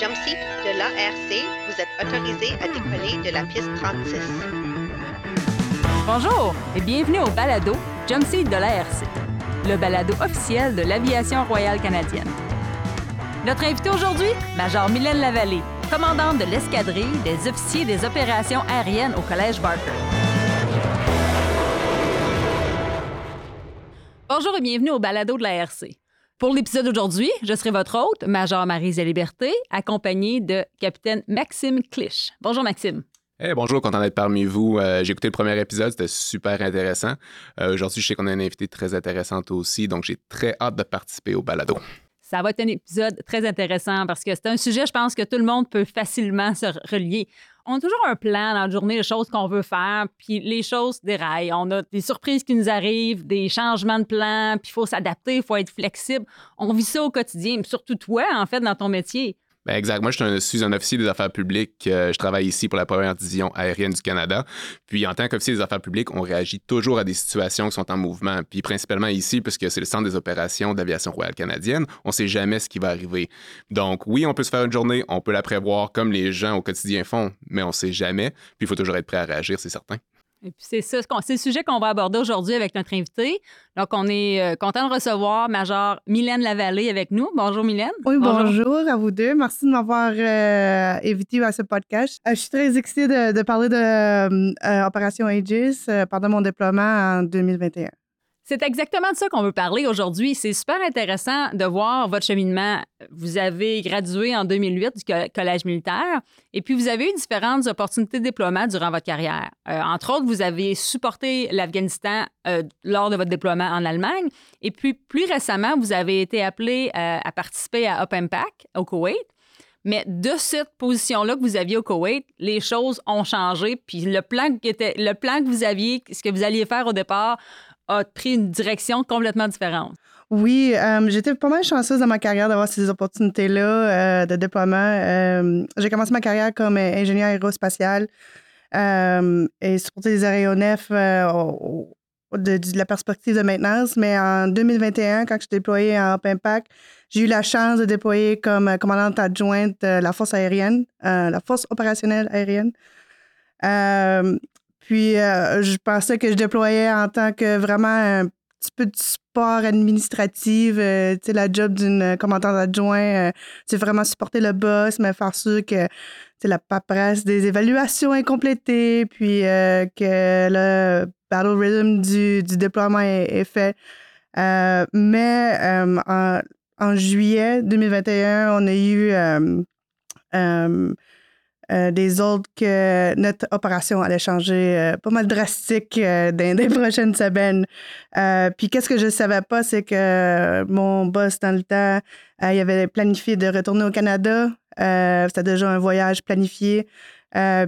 Jumpseat de l'ARC, vous êtes autorisé à décoller de la piste 36. Bonjour et bienvenue au balado Jumpseat de l'ARC, le balado officiel de l'aviation royale canadienne. Notre invité aujourd'hui, Major Mylène Lavallée, commandante de l'escadrille des officiers des opérations aériennes au Collège Barker. Bonjour et bienvenue au balado de l'ARC. Pour l'épisode d'aujourd'hui, je serai votre hôte, Major Marie-Zé Liberté, accompagnée de capitaine Maxime Clich. Bonjour Maxime. Hey, bonjour, content d'être parmi vous. Euh, j'ai écouté le premier épisode, c'était super intéressant. Euh, Aujourd'hui, je sais qu'on a une invitée très intéressante aussi, donc j'ai très hâte de participer au balado. Ça va être un épisode très intéressant parce que c'est un sujet, je pense, que tout le monde peut facilement se relier. On a toujours un plan dans la journée, les choses qu'on veut faire, puis les choses déraillent. On a des surprises qui nous arrivent, des changements de plan, puis il faut s'adapter, il faut être flexible. On vit ça au quotidien, surtout toi, en fait, dans ton métier. Ben exact. Moi, je suis un, officier des affaires publiques. Euh, je travaille ici pour la première division aérienne du Canada. Puis, en tant qu'officier des affaires publiques, on réagit toujours à des situations qui sont en mouvement. Puis, principalement ici, puisque c'est le centre des opérations d'aviation royale canadienne, on ne sait jamais ce qui va arriver. Donc, oui, on peut se faire une journée, on peut la prévoir comme les gens au quotidien font, mais on ne sait jamais. Puis, il faut toujours être prêt à réagir, c'est certain. Et puis c'est ça, c'est le sujet qu'on va aborder aujourd'hui avec notre invité. Donc, on est euh, content de recevoir Major Mylène Lavallée avec nous. Bonjour Mylène. Oui, bonjour, à vous deux. Merci de m'avoir euh, invité à ce podcast. Euh, je suis très excitée de, parler de Opération Aegis pendant mon déploiement en 2021. C'est exactement de ça qu'on veut parler aujourd'hui. C'est super intéressant de voir votre cheminement. Vous avez gradué en 2008 du Collège militaire et puis vous avez eu différentes opportunités de déploiement durant votre carrière. Euh, entre autres, vous avez supporté l'Afghanistan euh, lors de votre déploiement en Allemagne et puis plus récemment, vous avez été appelé euh, à participer à Up Impact au Koweït. Mais de cette position-là que vous aviez au Koweït, les choses ont changé. Puis le plan, que vous aviez, ce que vous alliez faire au départ, a pris une direction complètement différente. Oui, euh, j'étais pas mal chanceuse dans ma carrière d'avoir ces opportunités-là euh, de déploiement. Euh, j'ai commencé ma carrière comme ingénieur aérospatial et supporter les aéronefs de, la perspective de maintenance. Mais en 2021, quand je suis déployée en Impact, j'ai eu la chance de déployer comme commandante adjointe la force aérienne, la force opérationnelle aérienne. Puis, je pensais que je déployais en tant que vraiment un petit peu de support administratif. Euh, tu sais, la job d'une commandante adjoint, euh, c'est vraiment supporter le boss, mais faire sûr que c'est la paperasse des évaluations incomplétées, puis que le battle rhythm du, déploiement est, fait. mais en, en, juillet 2021, on a eu euh, des autres que notre opération allait changer euh, pas mal drastique euh, dans les prochaines semaines. puis qu'est-ce que je ne savais pas, c'est que mon boss dans le temps, il avait planifié de retourner au Canada. C'était déjà un voyage planifié.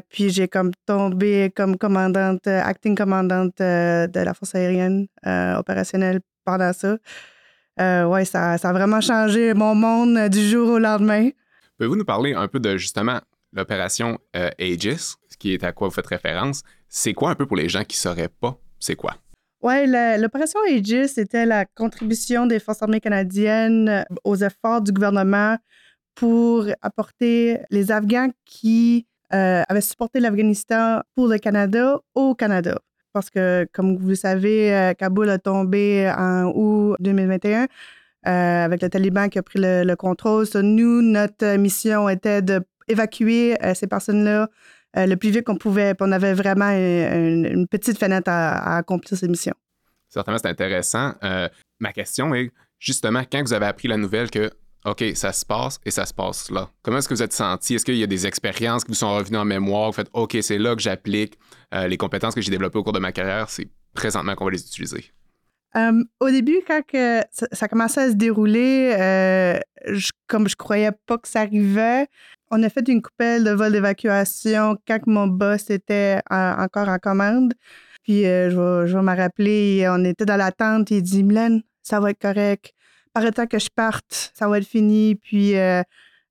puis j'ai comme tombé comme commandante, acting commandante de la force aérienne opérationnelle pendant ça. ouais, ça, ça a vraiment changé mon monde du jour au lendemain. Pouvez-vous nous parler un peu de justement l'opération euh, Aegis, qui est à quoi vous faites référence, c'est quoi un peu pour les gens qui ne sauraient pas c'est quoi? Oui, l'opération Aegis, c'était la contribution des Forces armées canadiennes euh, aux efforts du gouvernement pour apporter les Afghans qui euh, avaient supporté l'Afghanistan pour le Canada au Canada. Parce que, comme vous le savez, Kaboul a tombé en août 2021. avec le Taliban qui a pris le, contrôle. nous, notre mission était de évacuer euh, ces personnes-là euh, le plus vite qu'on pouvait. on avait vraiment une, petite fenêtre à, accomplir cette mission. Certainement, c'est intéressant. Euh, ma question est justement, quand vous avez appris la nouvelle que OK, ça se passe et ça se passe là. Comment est-ce que vous êtes senti? Est-ce qu'il y a des expériences qui vous sont revenues en mémoire? Vous faites OK, c'est là que j'applique les compétences que j'ai développées au cours de ma carrière, c'est présentement qu'on va les utiliser? au début, quand ça, commençait à se dérouler, comme je croyais pas que ça arrivait, on a fait une coupelle de vol d'évacuation quand mon boss était encore en commande. Puis euh, je, vais, me rappeler, on était dans l'attente, il dit Mylène, ça va être correct. Par le temps que je parte, ça va être fini. Puis euh,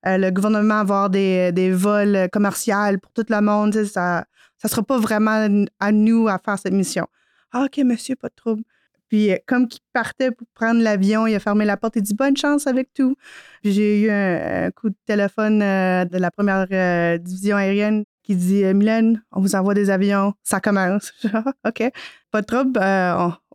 euh, le gouvernement va avoir des, vols commerciaux pour tout le monde. Ça ne sera pas vraiment à nous à faire cette mission. Ah, OK, monsieur, pas de trouble. Puis euh, comme qu'il partait pour prendre l'avion, il a fermé la porte, il dit bonne chance avec tout. J'ai eu un, coup de téléphone euh, de la première euh, division aérienne qui dit Mylène, on vous envoie des avions, ça commence. OK, pas de trouble,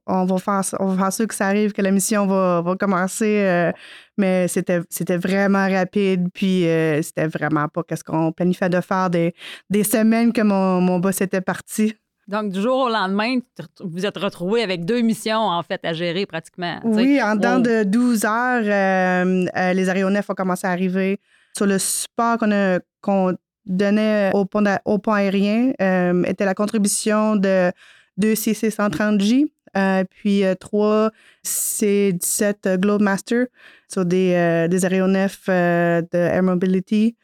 on, va faire, on va faire sûr que ça arrive, que la mission va, commencer. mais c'était, vraiment rapide, puis c'était vraiment pas qu'est-ce qu'on planifiait de faire des, semaines que mon boss était parti. Donc, du jour au lendemain, vous êtes retrouvé avec deux missions, en fait, à gérer pratiquement. Oui, en dedans de 12 heures, euh, euh, les aéronefs ont commencé à arriver. Sur le support qu'on donnait au pont, au pont aérien, euh, était la contribution de deux CC-130J, puis trois C-17 Globemaster sur des, des aéronefs de Air Mobility.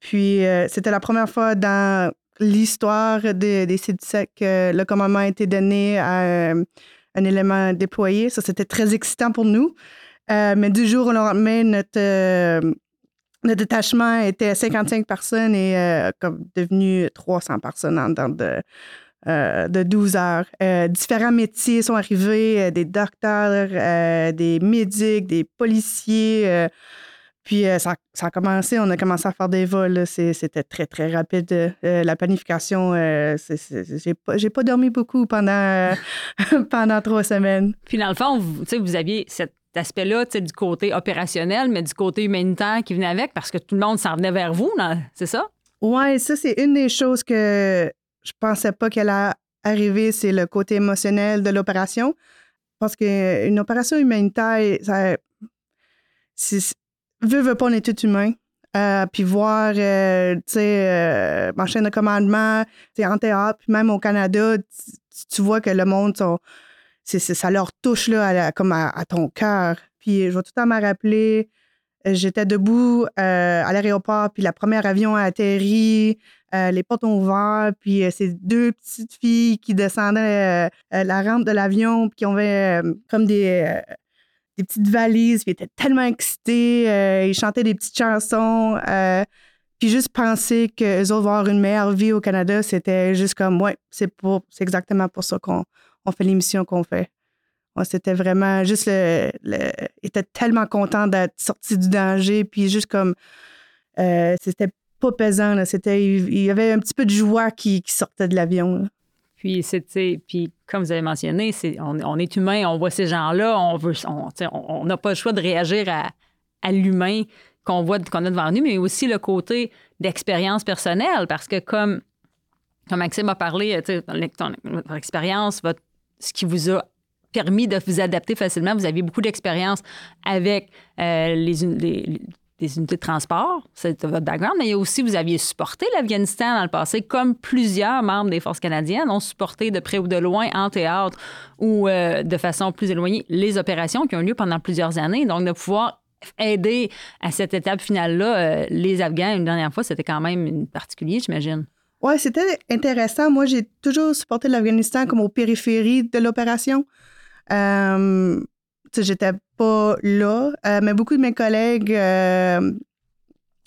Puis, c'était la première fois dans l'histoire des, des que le commandement a été donné à euh, un, élément déployé. Ça, c'était très excitant pour nous. Euh, mais du jour au lendemain, notre, euh, notre détachement était 55 personnes et comme devenu 300 personnes en temps de, de 12 heures. différents métiers sont arrivés, des docteurs, des médics, des policiers. Puis euh, ça, a commencé, on a commencé à faire des vols. C'était très, très rapide. Euh, la planification, euh, j'ai pas, pas dormi beaucoup pendant, pendant trois semaines. Puis dans le fond, vous, vous aviez cet aspect-là du côté opérationnel, mais du côté humanitaire qui venait avec parce que tout le monde s'en venait vers vous, c'est ça? Oui, ça, c'est une des choses que je pensais pas qu'elle allait arriver, c'est le côté émotionnel de l'opération. Parce qu'une opération humanitaire, ça, veux, veux pas, on est tout humain. Euh, puis voir, euh, tu sais, euh, ma chaîne de commandement, tu en théâtre, puis même au Canada, tu vois que le monde, ça leur touche là, comme à, ton cœur. Puis je vais tout le temps me rappeler, j'étais debout à l'aéroport, puis la première avion a atterri, les portes ont ouvert, puis ces deux petites filles qui descendaient la rampe de l'avion, puis qui avaient comme des des petites valises, puis ils étaient tellement excités, euh, ils chantaient des petites chansons. Euh, puis juste penser qu'eux autres vont avoir une meilleure vie au Canada, c'était juste comme, ouais, c'est pour, c'est exactement pour ça qu'on on fait l'émission qu'on fait. c'était vraiment juste le, Ils étaient tellement contents d'être sortis du danger, puis juste comme, euh, c'était pas pesant, c'était, il y avait un petit peu de joie qui sortait de l'avion. Puis, puis comme vous avez mentionné, c'est, on, est humain, on voit ces gens-là, on veut, on n'a pas le choix de réagir à, à l'humain qu'on voit, qu'on a devant nous, mais aussi le côté d'expérience personnelle, parce que comme, comme Maxime a parlé, votre expérience, votre, ce qui vous a permis de vous adapter facilement. Vous aviez beaucoup d'expérience avec euh, les, des unités de transport, c'est votre background, mais aussi, vous aviez supporté l'Afghanistan dans le passé, comme plusieurs membres des forces canadiennes ont supporté de près ou de loin en théâtre ou euh, de façon plus éloignée les opérations qui ont lieu pendant plusieurs années. Donc, de pouvoir aider à cette étape finale-là, euh, les Afghans, une dernière fois, c'était quand même particulier, j'imagine. Oui, c'était intéressant. Moi, j'ai toujours supporté l'Afghanistan comme aux périphéries de l'opération. Euh, j'étais pas là, euh, mais beaucoup de mes collègues euh,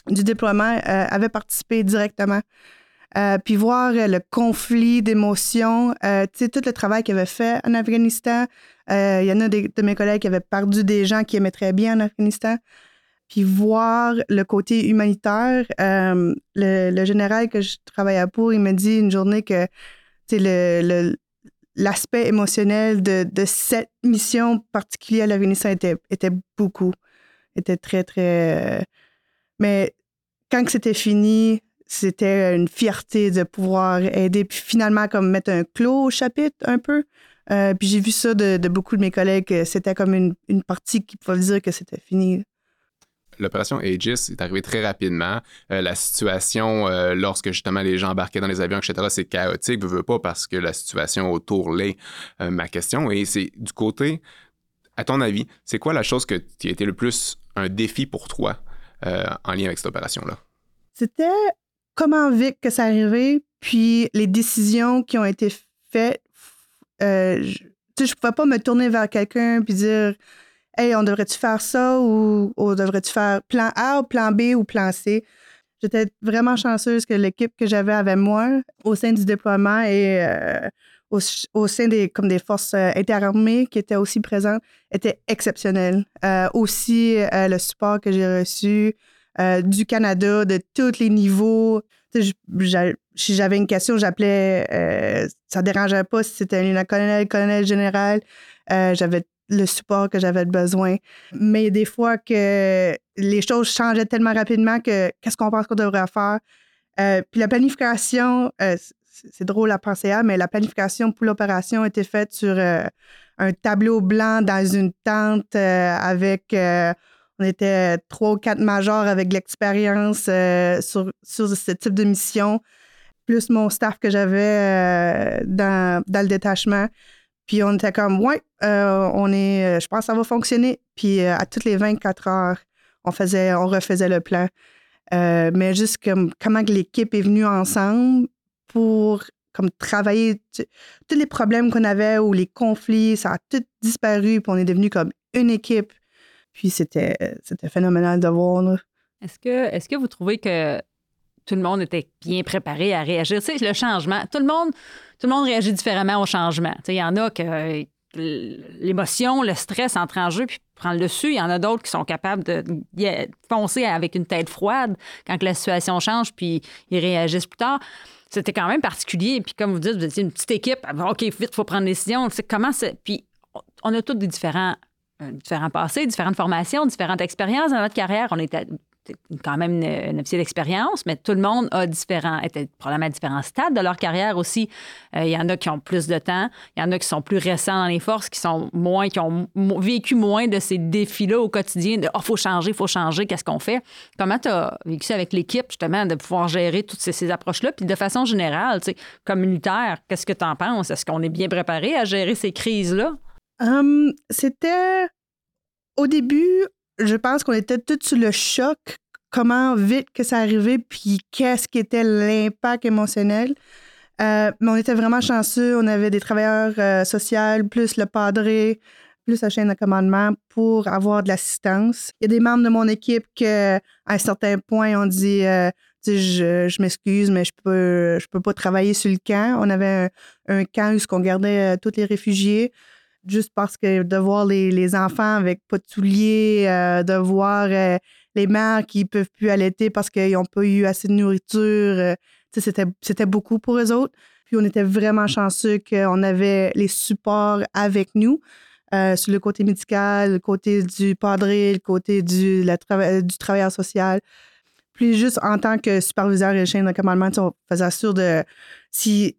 du déploiement euh, avaient participé directement. puis voir le conflit d'émotions, tu sais, tout le travail qu'ils avaient fait en Afghanistan. Il y en a de mes collègues qui avaient perdu des gens qui aimaient très bien en Afghanistan. Puis voir le côté humanitaire, le, général que je travaillais pour, il m'a dit une journée que le, le, l'aspect émotionnel de, cette mission particulière à l'Afghanistan était, était beaucoup, était très, très... Euh, mais quand c'était fini, c'était une fierté de pouvoir aider, puis finalement, comme mettre un clos au chapitre un peu. Euh, puis j'ai vu ça de, beaucoup de mes collègues, c'était comme une partie qui pouvait dire que c'était fini l'opération Aegis est arrivée très rapidement. Euh, la situation, euh, lorsque justement les gens embarquaient dans les avions, etc., c'est chaotique. Je veux pas parce que la situation autour l'est. Euh, ma question, et c'est du côté, à ton avis, c'est quoi la chose qui a été le plus un défi pour toi en lien avec cette opération-là? C'était comment vite que ça arrivait, puis les décisions qui ont été faites. je ne pouvais pas me tourner vers quelqu'un puis dire Hey, on devrait-tu faire ça ou, on devrait-tu faire plan A ou plan B ou plan C? J'étais vraiment chanceuse que l'équipe que j'avais avec moi au sein du déploiement et euh, au, au sein des, comme des forces euh, interarmées qui étaient aussi présentes était exceptionnel. Euh, aussi, euh, le support que j'ai reçu du Canada, de tous les niveaux. si j'avais une question, j'appelais, ça ne dérangeait pas si c'était un colonel, colonel général. j'avais le support que j'avais besoin. Mais des fois que les choses changeaient tellement rapidement que qu'est-ce qu'on pense qu'on devrait faire? puis la planification, c'est drôle à penser à, mais la planification pour l'opération était faite sur euh, un tableau blanc dans une tente euh, avec. Euh, on était trois ou quatre majors avec l'expérience sur, sur, ce type de mission, plus mon staff que j'avais dans, dans, le détachement. Puis on était comme, ouais, on est, je pense que ça va fonctionner. Puis à toutes les 24 heures, on, faisait, on refaisait le plan. mais juste comme comment l'équipe est venue ensemble, pour comme travailler tous les problèmes qu'on avait ou les conflits, ça a tout disparu, puis on est devenu comme une équipe. Puis c'était, c'était phénoménal de voir. Est-ce que, est-ce que vous trouvez que tout le monde était bien préparé à réagir? Tu sais, le changement, tout le monde, tout le monde réagit différemment au changement. Tu sais, il y en a que l'émotion, le stress entre en jeu puis prend le dessus. Il y en a d'autres qui sont capables de foncer avec une tête froide quand la situation change puis ils réagissent plus tard c'était quand même particulier. Puis comme vous dites, vous étiez une petite équipe. OK, vite, faut prendre des décisions. comment c'est. Puis on a tous des différents, euh, différents passés, différentes formations, différentes expériences dans notre carrière. On quand même un officier d'expérience, mais tout le monde a différents, était à différents stades de leur carrière aussi. Euh, il y en a qui ont plus de temps, il y en a qui sont plus récents dans les forces, qui sont moins, qui ont vécu moins de ces défis-là au quotidien de oh, faut changer, faut changer, qu'est-ce qu'on fait? Comment tu as vécu ça avec l'équipe, justement, de pouvoir gérer toutes ces, approches-là? Puis de façon générale, comme militaire, qu'est-ce que tu en penses? Est-ce qu'on est bien préparé à gérer ces crises-là? Hum, c'était au début, je pense qu'on était tous sous le choc, comment vite que ça arrivait, puis qu'est-ce qui était l'impact émotionnel. Euh, mais on était vraiment chanceux. On avait des travailleurs euh, sociaux, plus le padré, plus la chaîne de commandement pour avoir de l'assistance. Il y a des membres de mon équipe qui, à un certain point, ont dit euh, je, m'excuse, mais je peux, je peux pas travailler sur le camp. On avait un, un camp où on gardait tous les réfugiés juste parce que de voir les, enfants avec pas de souliers, euh, de voir euh, les mères qui peuvent plus allaiter parce qu'ils n'ont pas eu assez de nourriture, euh, c'était, beaucoup pour eux autres. Puis on était vraiment chanceux qu'on avait les supports avec nous. sur le côté médical, le côté du padré, le côté du, du travailleur social. Puis juste en tant que superviseur et chaîne de commandement, on faisait sûr de si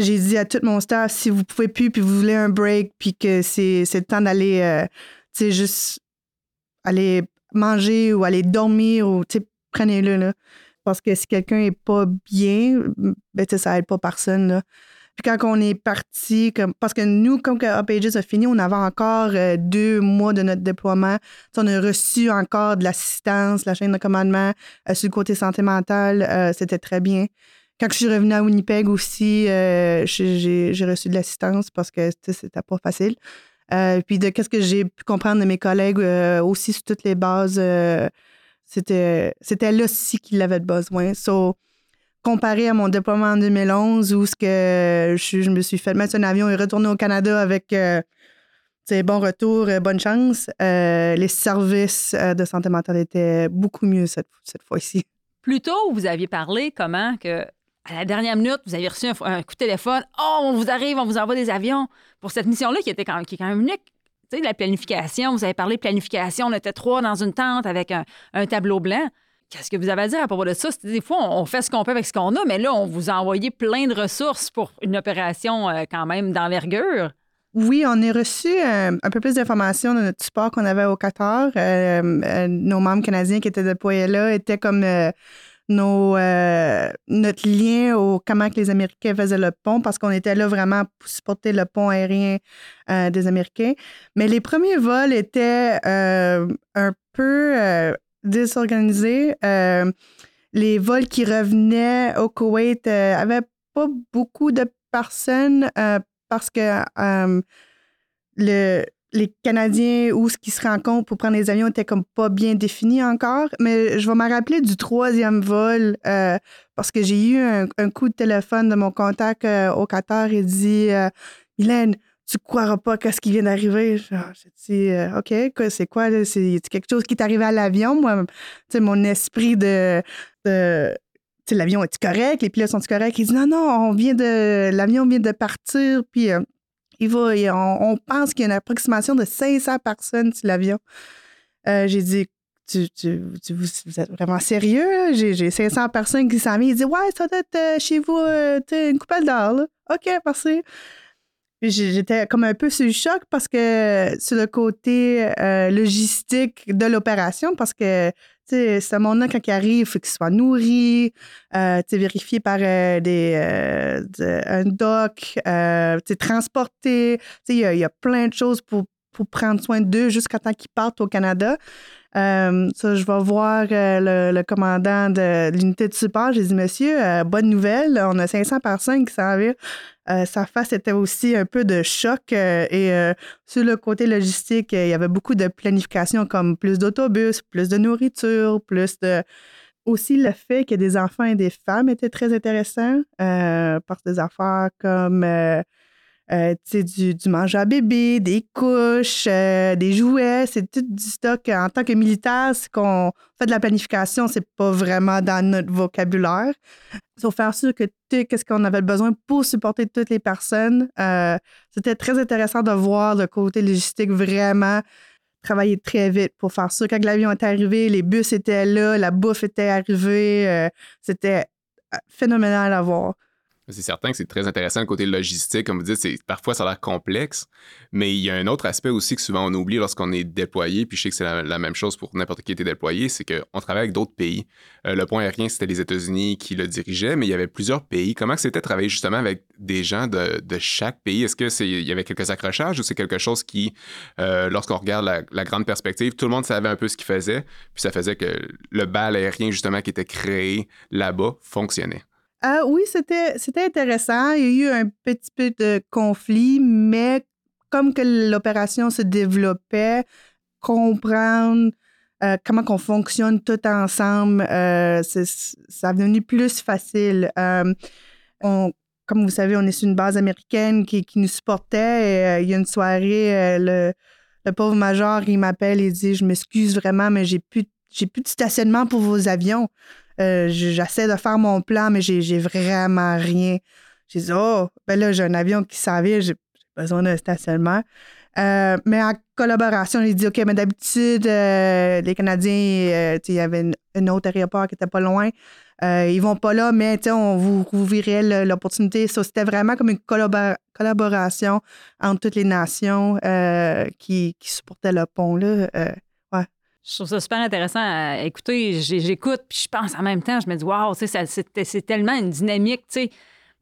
j'ai dit à tout mon staff, si vous pouvez plus, puis vous voulez un break, puis que c'est, le temps d'aller, euh, tu sais, juste aller manger ou aller dormir, ou, tu prenez-le, là. Parce que si quelqu'un est pas bien, ben, tu ça aide pas personne, là. Puis quand on est parti, comme, parce que nous, comme que Up Ages a fini, on avait encore euh, deux mois de notre déploiement. on a reçu encore de l'assistance, la chaîne de commandement. Euh, sur le côté santé mentale, c'était très bien. Quand je suis revenue à Winnipeg aussi, euh, j'ai reçu de l'assistance parce que c'était pas facile. Euh, puis de qu'est-ce que j'ai pu comprendre de mes collègues euh, aussi sur toutes les bases, c'était c'était là aussi qu'il avait besoin. So, comparé à mon déploiement en 2011 où ce que je, me suis fait mettre un avion et retourner au Canada avec bon retour, bonne chance, les services de santé mentale étaient beaucoup mieux cette, cette fois-ci. Plus tôt, vous aviez parlé comment que à la dernière minute, vous avez reçu un, coup de téléphone. Oh, on vous arrive, on vous envoie des avions pour cette mission-là qui était quand même, qui est quand même unique. Tu sais, la planification, vous avez parlé de planification. On était trois dans une tente avec un, tableau blanc. Qu'est-ce que vous avez à dire à propos de ça? Des fois, on fait ce qu'on peut avec ce qu'on a, mais là, on vous a envoyé plein de ressources pour une opération euh, quand même d'envergure. Oui, on a reçu euh, un peu plus d'informations de notre support qu'on avait au Qatar. Euh, nos membres canadiens qui étaient déployés là étaient comme nos, euh, notre lien au comment que les Américains faisaient le pont parce qu'on était là vraiment pour supporter le pont aérien euh, des Américains. Mais les premiers vols étaient euh, un peu désorganisés. les vols qui revenaient au Koweït n'avaient pas beaucoup de personnes parce que le, les Canadiens où ce qui se rencontrent pour prendre les avions était comme pas bien défini encore. Mais je vais me rappeler du troisième vol euh, parce que j'ai eu un, coup de téléphone de mon contact euh, au Qatar et dit euh, Mylène, tu croiras pas qu'est-ce qui vient d'arriver. J'ai dit OK, c'est quoi? C'est quelque chose qui est arrivé à l'avion. Moi, mon esprit de, de l'avion est correct, les pilotes sont corrects. Il dit non, non, on vient de l'avion vient de partir, puis il va, on, pense qu'il y a une approximation de 500 personnes sur l'avion. Euh, j'ai dit, tu, vous êtes vraiment sérieux? J'ai 500 personnes qui s'en viennent. Il dit, ouais, ça doit être euh, chez vous euh, une coupelle d'or. OK, merci. J'étais comme un peu sur le choc parce que sur le côté logistique de l'opération, parce que ce monde-là, quand il arrive, il faut qu'il soit nourri, euh, vérifié par euh, des, euh, un doc, euh, transporté. Il y, y, a plein de choses pour, pour prendre soin d'eux jusqu'à temps qu'ils partent au Canada. Euh, ça, je vais voir euh, le, commandant de l'unité de support. J'ai dit, monsieur, euh, bonne nouvelle, on a 500 personnes qui s'en viennent. sa face était aussi un peu de choc. et sur le côté logistique, il y avait beaucoup de planification comme plus d'autobus, plus de nourriture, plus de... Aussi, le fait que des enfants et des femmes était très intéressant parce des affaires comme euh, du, du manger à bébé, des couches, euh, des jouets. C'est tout du stock. En tant que militaire, c'est qu'on fait de la planification, c'est pas vraiment dans notre vocabulaire. Il faut faire sûr que tout ce qu'on avait besoin pour supporter toutes les personnes. Euh, c'était très intéressant de voir le côté logistique vraiment travailler très vite pour faire sûr. Quand l'avion est arrivé, les bus étaient là, la bouffe était arrivée. c'était phénoménal à voir. C'est certain que c'est très intéressant le côté logistique. Comme vous dites, parfois ça a l'air complexe, mais il y a un autre aspect aussi que souvent on oublie lorsqu'on est déployé, puis je sais que c'est la, même chose pour n'importe qui qui était déployé, c'est qu'on travaille avec d'autres pays. Euh, le point aérien, c'était les États-Unis qui le dirigeaient, mais il y avait plusieurs pays. Comment c'était de travailler justement avec des gens de, chaque pays? Est-ce qu'il y avait quelques accrochages ou c'est quelque chose qui, euh, lorsqu'on regarde la, la, grande perspective, tout le monde savait un peu ce qu'il faisait, puis ça faisait que le bal aérien justement qui était créé là-bas fonctionnait? Ah oui, c'était, intéressant. Il y a eu un petit peu de conflit, mais comme que l'opération se développait, comprendre euh, comment qu'on fonctionne tout ensemble, euh, ça a devenu plus facile. Euh, on, comme vous savez, on est sur une base américaine qui, qui nous supportait. Il y a une soirée, le, le, pauvre major, il m'appelle et dit Je m'excuse vraiment, mais j'ai plus, j'ai plus de stationnement pour vos avions. Euh, j'essaie de faire mon plan, mais j'ai vraiment rien. J'ai dit, oh, ben là, j'ai un avion qui s'en j'ai besoin d'un stationnement. Euh, mais en collaboration, j'ai dit, OK, mais d'habitude, euh, les Canadiens, il y avait un autre aéroport qui était pas loin. ils vont pas là, mais on vous rouvrirait l'opportunité. C'était vraiment comme une collaboration entre toutes les nations qui, qui supportaient le pont-là. Je trouve ça super intéressant. À écouter, j'écoute, puis je pense en même temps, je me dis, waouh, c'est tellement une dynamique.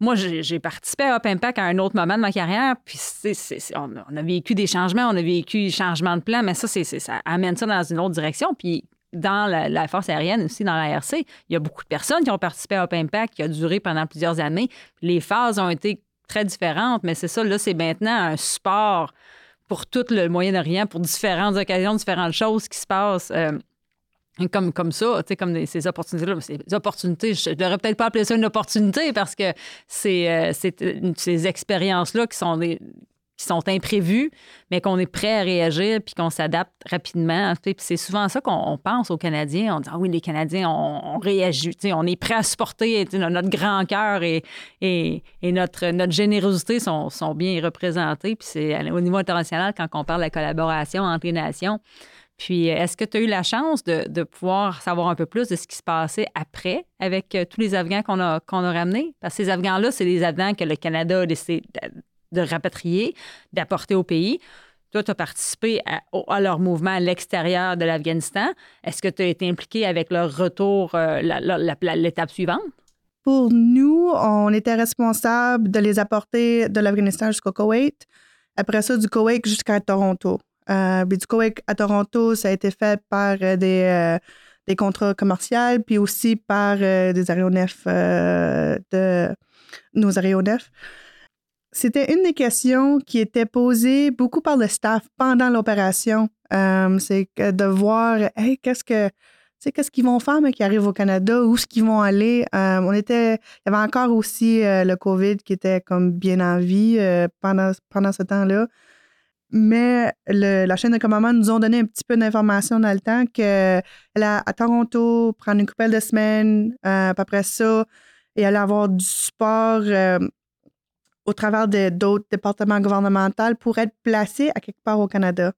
Moi, j'ai participé à Up Impact à un autre moment de ma carrière, puis on, a vécu des changements, on a vécu des changements de plan, mais ça, ça amène ça dans une autre direction. Puis dans la, force aérienne aussi, dans la RC, il y a beaucoup de personnes qui ont participé à Up Impact, qui a duré pendant plusieurs années. Les phases ont été très différentes, mais c'est ça, là, c'est maintenant un support pour tout le Moyen-Orient, pour différentes occasions, différentes choses qui se passent. Euh, comme, comme ça, comme ces opportunités-là. Ces opportunités, je ne devrais peut-être pas appeler ça une opportunité parce que c'est euh, ces expériences-là qui sont des, qui sont imprévus, mais qu'on est prêt à réagir puis qu'on s'adapte rapidement. C'est souvent ça qu'on pense aux Canadiens. On dit Ah oui, les Canadiens, on, réagit. On est prêt à supporter. Notre grand cœur et, et, notre, notre générosité sont, sont bien représentés. Puis c'est au niveau international quand on parle de la collaboration entre les nations. Puis, est-ce que tu as eu la chance de, de, pouvoir savoir un peu plus de ce qui se passait après avec euh, tous les Afghans qu'on a, a ramenés? Parce que ces Afghans-là, c'est des Afghans que le Canada a décidé de rapatrier, d'apporter au pays. Toi, tu as participé à, leur mouvement à l'extérieur de l'Afghanistan. Est-ce que tu as été impliqué avec leur retour, euh, l'étape suivante? Pour nous, on était responsable de les apporter de l'Afghanistan jusqu'au Koweït. Après ça, du Koweït jusqu'à Toronto. Euh, du Koweït à Toronto, ça a été fait par euh, des, des contrats commerciaux, puis aussi par des aéronefs de nos aéronefs. C'était une des questions qui était posée beaucoup par le staff pendant l'opération. Euh, c'est de voir, qu'est-ce que, qu'est-ce qu'ils vont faire, mais qui arrivent au Canada, où est-ce qu'ils vont aller? Euh, on était, il y avait encore aussi euh, le COVID qui était comme bien en vie pendant, pendant ce temps-là. Mais la chaîne de commandement nous ont donné un petit peu d'informations dans le temps qu'elle à Toronto, prendre une couple de semaines, après ça, et aller avoir du support au travers d'autres départements gouvernementaux pour être placé à quelque part au Canada.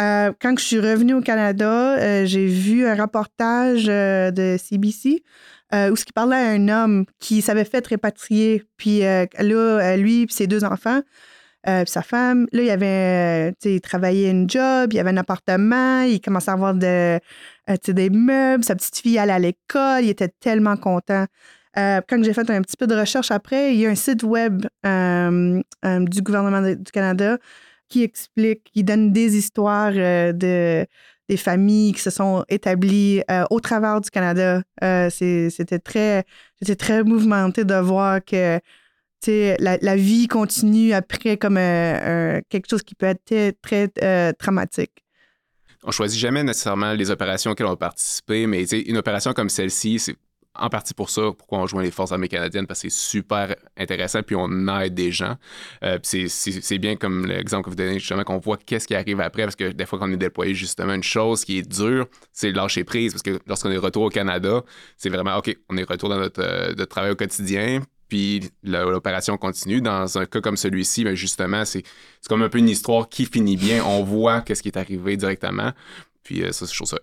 Euh, quand je suis revenue au Canada, euh, j'ai vu un reportage euh, de CBC où ce qui parlait à un homme qui s'avait fait répatrier. Puis là, lui et ses deux enfants, sa femme, là, il avait, il travaillait une job, il avait un appartement, il commençait à avoir de, des meubles, sa petite fille allait à l'école, il était tellement content. Euh, quand j'ai fait un petit peu de recherche après, il y a un site web euh, euh, du gouvernement du Canada qui explique, qui donne des histoires de des familles qui se sont établies au travers du Canada. c'était très, très mouvementé de voir que la, la vie continue après comme quelque chose qui peut être très, très traumatique on choisit jamais nécessairement les opérations auxquelles on va participer, mais une opération comme celle-ci, c'est en partie pour ça, pourquoi on joint les Forces armées canadiennes, parce que c'est super intéressant, puis on aide des gens. Euh, c'est bien comme l'exemple que vous donnez, justement, qu'on voit qu'est-ce qui arrive après, parce que des fois, quand on est déployé, justement, une chose qui est dure, c'est lâcher prise, parce que lorsqu'on est retour au Canada, c'est vraiment, OK, on est retour dans notre, euh, travail au quotidien, puis l'opération continue. Dans un cas comme celui-ci, ben, justement, c'est comme un peu une histoire qui finit bien. On voit qu'est-ce qui est arrivé directement. Puis euh, ça, je trouve ça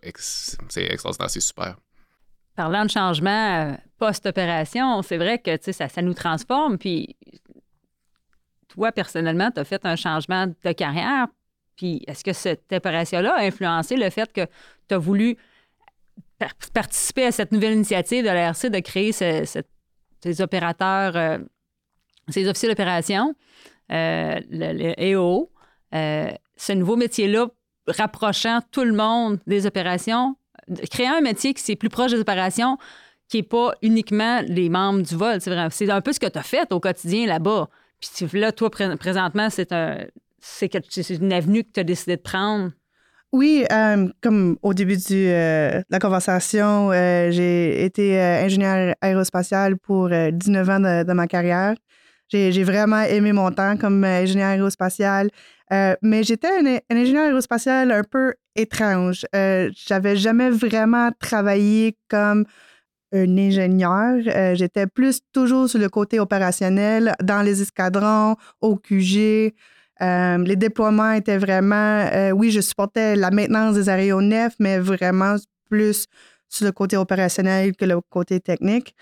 c'est extraordinaire, c'est super. Parlant de changement euh, post-opération, c'est vrai que ça, ça nous transforme. Puis toi, personnellement, tu as fait un changement de carrière. Puis est-ce que cette opération-là a influencé le fait que tu as voulu participer à cette nouvelle initiative de l'ARC de créer ces opérateurs, euh, ces officiers d'opération, euh, le, EO, ce nouveau métier-là rapprochant tout le monde des opérations? Créer un métier qui est plus proche des opérations, qui n'est pas uniquement les membres du vol. C'est un peu ce que tu as fait au quotidien là-bas. Puis là, toi, présentement, c'est un, une avenue que tu as décidé de prendre? Oui, euh, comme au début euh, de la conversation, euh, j'ai été ingénieur aérospatial pour 19 ans de, ma carrière. J'ai vraiment aimé mon temps comme ingénieur aérospatial. Mais j'étais un, ingénieur aérospatial un peu étrange. Euh, j'avais jamais vraiment travaillé comme un ingénieur. Euh, j'étais plus toujours sur le côté opérationnel, dans les escadrons, au QG. les déploiements étaient vraiment, oui, je supportais la maintenance des aéronefs, mais vraiment plus sur le côté opérationnel que le côté technique.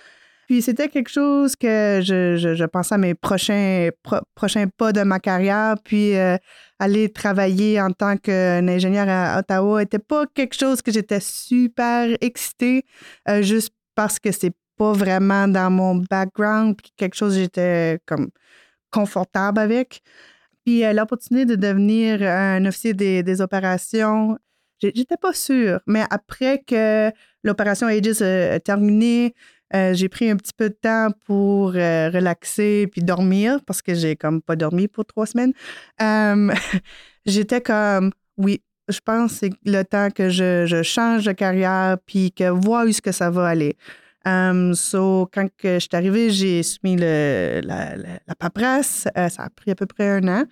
Puis c'était quelque chose que je, je, pensais à mes prochains, prochains pas de ma carrière. Puis euh, aller travailler en tant qu'ingénieur à Ottawa n'était pas quelque chose que j'étais super excitée, euh, juste parce que c'est pas vraiment dans mon background, puis quelque chose que j'étais comme confortable avec. Puis euh, l'opportunité de devenir un officier des, des opérations, j'étais pas sûre. Mais après que l'opération Aegis a terminé, euh, j'ai pris un petit peu de temps pour euh, relaxer puis dormir parce que j'ai comme pas dormi pour trois semaines. J'étais comme, oui, je pense que c'est le temps que je, change de carrière puis que voir où ce que ça va aller. Um, so, quand que je suis arrivée, j'ai soumis le, la, la, paperasse. Euh, ça a pris à peu près un an.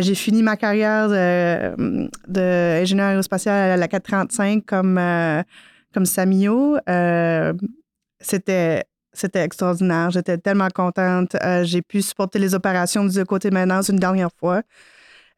j'ai fini ma carrière d'ingénieur de, aérospatial à la 435 comme, comme Samio c'était c'était extraordinaire. J'étais tellement contente. Euh, j'ai pu supporter les opérations du côté maintenance une dernière fois.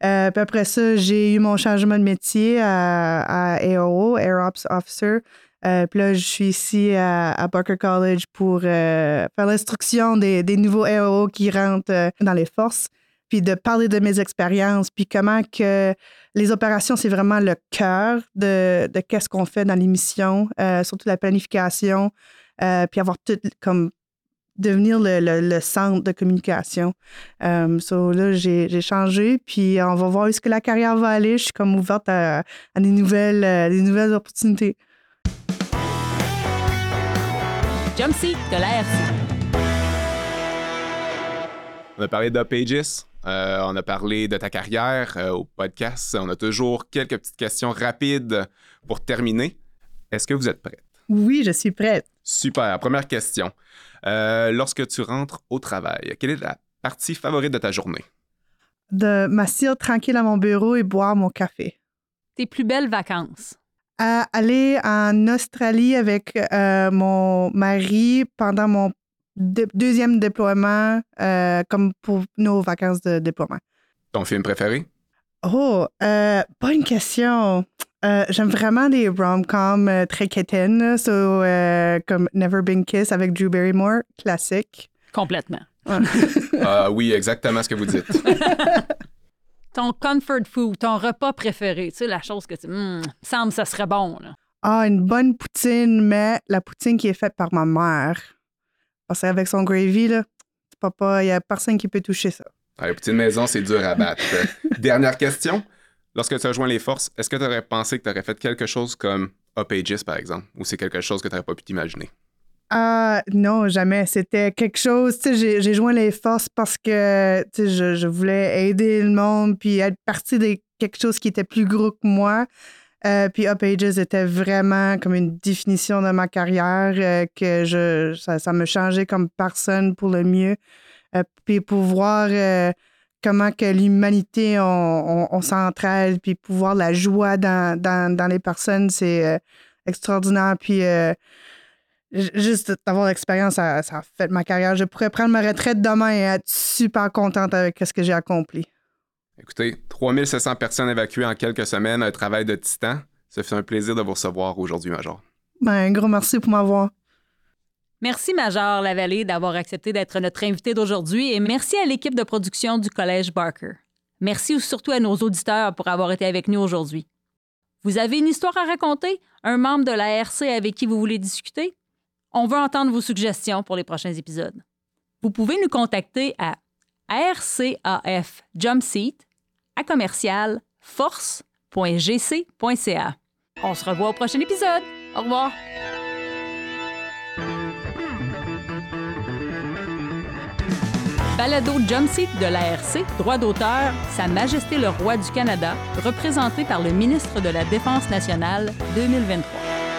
Euh, puis après ça, j'ai eu mon changement de métier à, à AOO, Air Ops Officer. Euh, puis là, je suis ici à, à Barker College pour faire l'instruction des, des, nouveaux AOO qui rentrent dans les forces, puis de parler de mes expériences, puis comment que les opérations, c'est vraiment le cœur de, de qu'est-ce qu'on fait dans les missions, surtout la planification, euh, puis avoir tout comme devenir le, le, centre de communication. Um, so là, j'ai changé, puis on va voir où ce que la carrière va aller. Je suis comme ouverte à, des, nouvelles, euh, des nouvelles opportunités. Jumpsy de l'ARC. On a parlé de Pages, euh, on a parlé de ta carrière euh, au podcast. On a toujours quelques petites questions rapides pour terminer. Est-ce que vous êtes prête? Oui, je suis prête. Super. Première question. Euh, lorsque tu rentres au travail, quelle est la partie favorite de ta journée? De m'asseoir tranquille à mon bureau et boire mon café. Tes plus belles vacances? À aller en Australie avec euh, mon mari pendant mon de- deuxième déploiement, euh, comme pour nos vacances de déploiement. Ton film préféré? Oh, euh, bonne question. Euh, J'aime vraiment les rom-coms euh, très quétaines, so, euh, comme Never Been Kissed avec Drew Barrymore, classique. Complètement. Ah oui, exactement ce que vous dites. Ton comfort food, ton repas préféré, tu sais, la chose que tu. Hum, semble ça serait bon, là. Ah, une bonne poutine, mais la poutine qui est faite par ma mère. Parce qu'avec son gravy, là, papa, il n'y a personne qui peut toucher ça. Ah, les petites maisons, c'est dur à battre. Dernière question. Lorsque tu as rejoint les forces, est-ce que tu aurais pensé que tu aurais fait quelque chose comme Up Aegis, par exemple, ou c'est quelque chose que tu n'aurais pas pu t'imaginer? Ah, non, jamais. C'était quelque chose, tu sais, j'ai- joint les forces parce que, tu sais, je, voulais aider le monde puis être partie de quelque chose qui était plus gros que moi. Euh, puis Up Ages était vraiment comme une définition de ma carrière euh, que ça, ça me changeait comme personne pour le mieux. Euh, puis pour voir euh, comment que l'humanité, on, on, on s'entraide, puis pour voir la joie dans, dans, dans les personnes, c'est euh, extraordinaire. Puis euh, Juste d'avoir l'expérience, ça, ça a fait ma carrière. Je pourrais prendre ma retraite demain et être super contente avec ce que j'ai accompli. Écoutez, 3700 personnes évacuées en quelques semaines, un travail de titan. Ça fait un plaisir de vous recevoir aujourd'hui, Major. Ben, un gros merci pour m'avoir. Merci, Major Lavallée, d'avoir accepté d'être notre invité d'aujourd'hui et merci à l'équipe de production du Collège Barker. Merci surtout à nos auditeurs pour avoir été avec nous aujourd'hui. Vous avez une histoire à raconter? Un membre de la RC avec qui vous voulez discuter? On veut entendre vos suggestions pour les prochains épisodes. Vous pouvez nous contacter à rcafjumpseat à commercial force.gc.ca. On se revoit au prochain épisode. Au revoir. Balado Jumpseat de l'ARC, droit d'auteur, Sa Majesté le Roi du Canada, représenté par le ministre de la Défense nationale 2023.